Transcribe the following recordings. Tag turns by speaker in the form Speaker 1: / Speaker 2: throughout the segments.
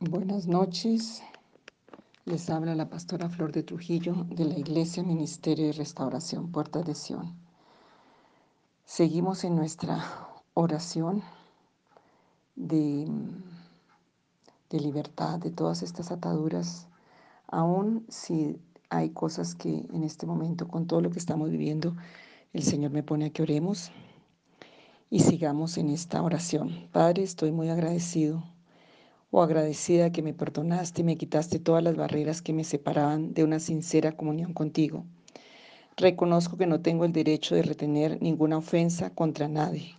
Speaker 1: Buenas noches. Les habla la pastora Flor de Trujillo de la Iglesia Ministerio de Restauración Puerta de Sion. Seguimos en nuestra oración de, de libertad de todas estas ataduras, aun si hay cosas que en este momento, con todo lo que estamos viviendo, el Señor me pone a que oremos y sigamos en esta oración. Padre, estoy muy agradecido o agradecida que me perdonaste y me quitaste todas las barreras que me separaban de una sincera comunión contigo. Reconozco que no tengo el derecho de retener ninguna ofensa contra nadie,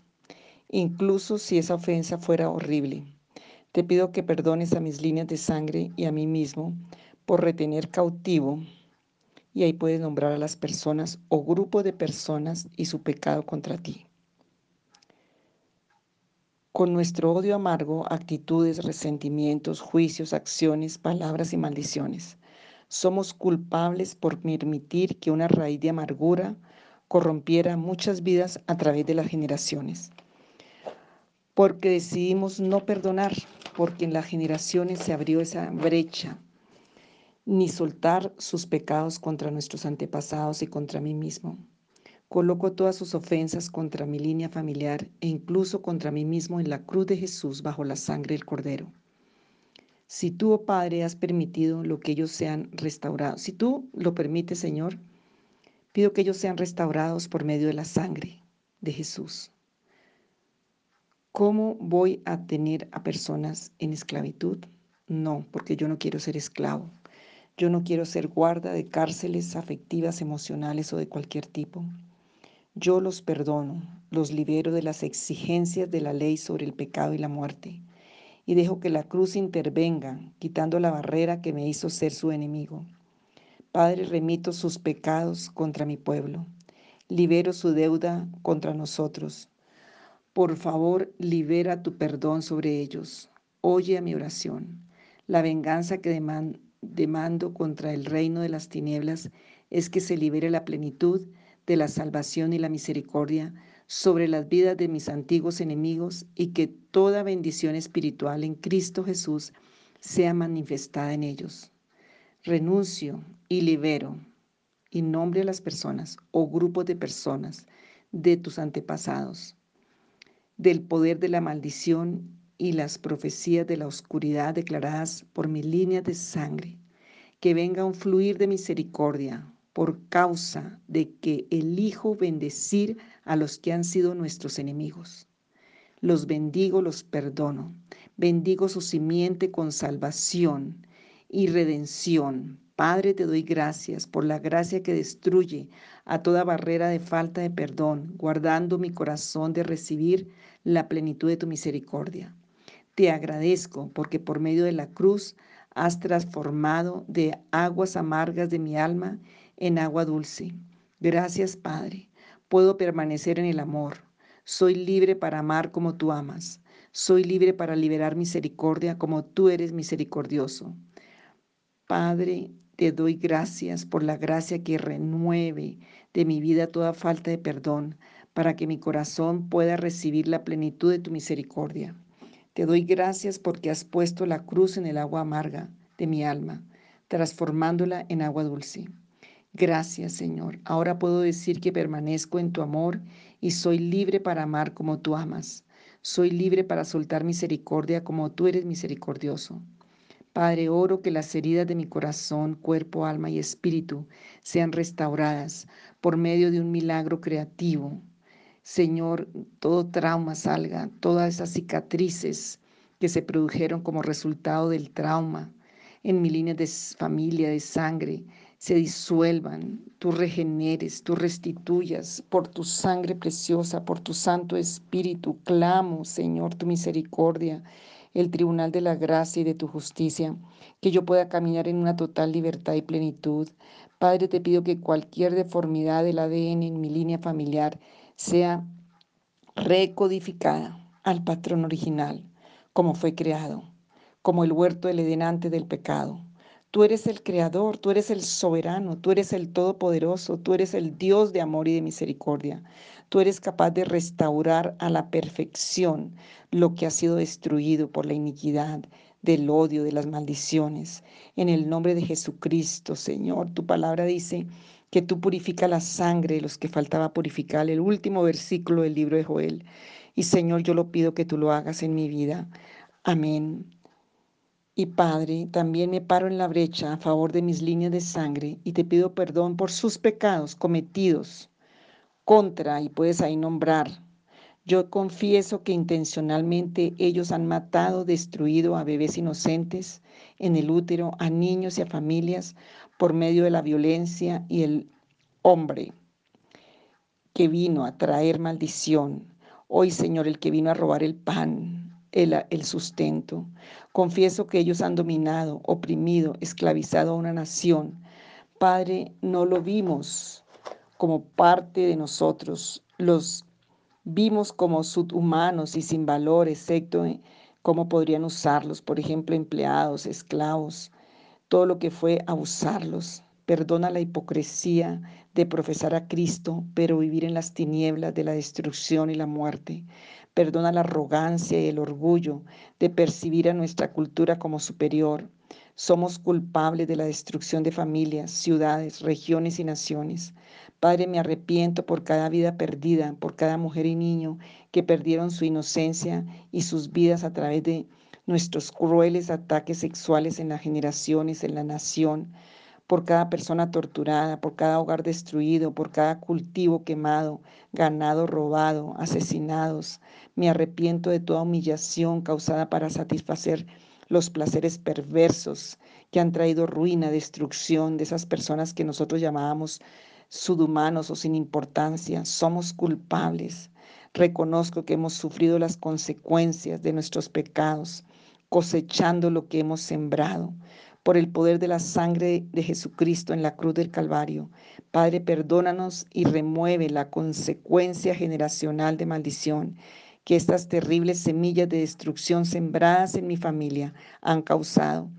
Speaker 1: incluso si esa ofensa fuera horrible. Te pido que perdones a mis líneas de sangre y a mí mismo por retener cautivo, y ahí puedes nombrar a las personas o grupo de personas y su pecado contra ti con nuestro odio amargo, actitudes, resentimientos, juicios, acciones, palabras y maldiciones. Somos culpables por permitir que una raíz de amargura corrompiera muchas vidas a través de las generaciones. Porque decidimos no perdonar, porque en las generaciones se abrió esa brecha, ni soltar sus pecados contra nuestros antepasados y contra mí mismo. Coloco todas sus ofensas contra mi línea familiar e incluso contra mí mismo en la cruz de Jesús bajo la sangre del Cordero. Si tú, oh Padre, has permitido lo que ellos sean restaurados, si tú lo permites, Señor, pido que ellos sean restaurados por medio de la sangre de Jesús. ¿Cómo voy a tener a personas en esclavitud? No, porque yo no quiero ser esclavo. Yo no quiero ser guarda de cárceles afectivas, emocionales o de cualquier tipo. Yo los perdono, los libero de las exigencias de la ley sobre el pecado y la muerte, y dejo que la cruz intervenga, quitando la barrera que me hizo ser su enemigo. Padre, remito sus pecados contra mi pueblo, libero su deuda contra nosotros. Por favor, libera tu perdón sobre ellos. Oye a mi oración. La venganza que demando contra el reino de las tinieblas es que se libere la plenitud de la salvación y la misericordia sobre las vidas de mis antiguos enemigos y que toda bendición espiritual en Cristo Jesús sea manifestada en ellos. Renuncio y libero y nombre a las personas o grupos de personas de tus antepasados, del poder de la maldición y las profecías de la oscuridad declaradas por mis líneas de sangre, que venga un fluir de misericordia, por causa de que elijo bendecir a los que han sido nuestros enemigos. Los bendigo, los perdono. Bendigo su simiente con salvación y redención. Padre, te doy gracias por la gracia que destruye a toda barrera de falta de perdón, guardando mi corazón de recibir la plenitud de tu misericordia. Te agradezco porque por medio de la cruz has transformado de aguas amargas de mi alma en agua dulce. Gracias, Padre. Puedo permanecer en el amor. Soy libre para amar como tú amas. Soy libre para liberar misericordia como tú eres misericordioso. Padre, te doy gracias por la gracia que renueve de mi vida toda falta de perdón, para que mi corazón pueda recibir la plenitud de tu misericordia. Te doy gracias porque has puesto la cruz en el agua amarga de mi alma, transformándola en agua dulce. Gracias, Señor. Ahora puedo decir que permanezco en tu amor y soy libre para amar como tú amas. Soy libre para soltar misericordia como tú eres misericordioso. Padre, oro que las heridas de mi corazón, cuerpo, alma y espíritu sean restauradas por medio de un milagro creativo. Señor, todo trauma salga, todas esas cicatrices que se produjeron como resultado del trauma en mi línea de familia, de sangre, se disuelvan, tú regeneres, tú restituyas por tu sangre preciosa, por tu Santo Espíritu. Clamo, Señor, tu misericordia, el tribunal de la gracia y de tu justicia, que yo pueda caminar en una total libertad y plenitud. Padre, te pido que cualquier deformidad del ADN en mi línea familiar sea recodificada al patrón original, como fue creado, como el huerto del Edén antes del pecado Tú eres el creador, tú eres el soberano, tú eres el todopoderoso, tú eres el Dios de amor y de misericordia. Tú eres capaz de restaurar a la perfección lo que ha sido destruido por la iniquidad del odio, de las maldiciones. En el nombre de Jesucristo, Señor, tu palabra dice que tú purificas la sangre de los que faltaba purificar, el último versículo del libro de Joel. Y Señor, yo lo pido que tú lo hagas en mi vida. Amén. Y Padre, también me paro en la brecha a favor de mis líneas de sangre y te pido perdón por sus pecados cometidos contra, y puedes ahí nombrar. Yo confieso que intencionalmente ellos han matado, destruido a bebés inocentes en el útero, a niños y a familias por medio de la violencia y el hombre que vino a traer maldición. Hoy, Señor, el que vino a robar el pan, el, sustento. Confieso que ellos han dominado, oprimido, esclavizado a una nación. Padre, no lo vimos como parte de nosotros, los vimos como subhumanos y sin valor, excepto cómo podrían usarlos, por ejemplo, empleados, esclavos, todo lo que fue abusarlos. Perdona la hipocresía de profesar a Cristo, pero vivir en las tinieblas de la destrucción y la muerte. Perdona la arrogancia y el orgullo de percibir a nuestra cultura como superior. Somos culpables de la destrucción de familias, ciudades, regiones y naciones. Padre, me arrepiento por cada vida perdida, por cada mujer y niño que perdieron su inocencia y sus vidas a través de nuestros crueles ataques sexuales en las generaciones, en la nación por cada persona torturada, por cada hogar destruido, por cada cultivo quemado, ganado robado, asesinados. Me arrepiento de toda humillación causada para satisfacer los placeres perversos que han traído ruina, destrucción de esas personas que nosotros llamábamos subhumanos o sin importancia. Somos culpables. Reconozco que hemos sufrido las consecuencias de nuestros pecados, cosechando lo que hemos sembrado por el poder de la sangre de Jesucristo en la cruz del Calvario. Padre, perdónanos y remueve la consecuencia generacional de maldición que estas terribles semillas de destrucción sembradas en mi familia han causado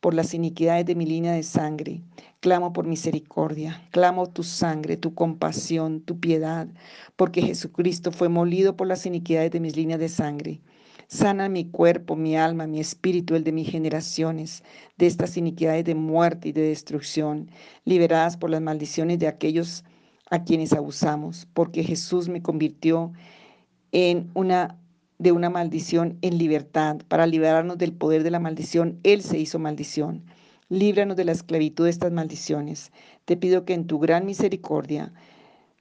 Speaker 1: por las iniquidades de mi línea de sangre. Clamo por misericordia, clamo tu sangre, tu compasión, tu piedad, porque Jesucristo fue molido por las iniquidades de mis líneas de sangre. Sana mi cuerpo, mi alma, mi espíritu, el de mis generaciones, de estas iniquidades de muerte y de destrucción, liberadas por las maldiciones de aquellos a quienes abusamos, porque Jesús me convirtió en una de una maldición en libertad. Para liberarnos del poder de la maldición, Él se hizo maldición. Líbranos de la esclavitud de estas maldiciones. Te pido que en tu gran misericordia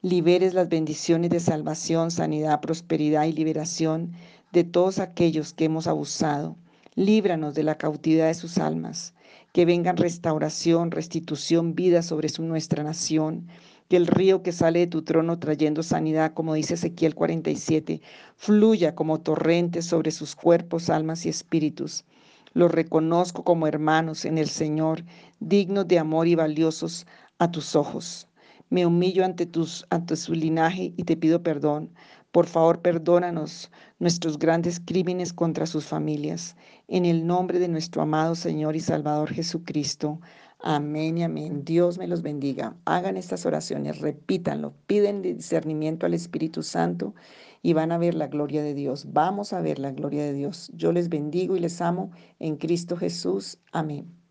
Speaker 1: liberes las bendiciones de salvación, sanidad, prosperidad y liberación de todos aquellos que hemos abusado. Líbranos de la cautividad de sus almas. Que vengan restauración, restitución, vida sobre nuestra nación. Que el río que sale de tu trono trayendo sanidad, como dice Ezequiel 47, fluya como torrente sobre sus cuerpos, almas y espíritus. Los reconozco como hermanos en el Señor, dignos de amor y valiosos a tus ojos. Me humillo ante, tus, ante su linaje y te pido perdón por favor, perdónanos nuestros grandes crímenes contra sus familias. En el nombre de nuestro amado Señor y Salvador Jesucristo. Amén y amén. Dios me los bendiga. Hagan estas oraciones, repítanlo, piden discernimiento al Espíritu Santo y van a ver la gloria de Dios. Vamos a ver la gloria de Dios. Yo les bendigo y les amo en Cristo Jesús. Amén.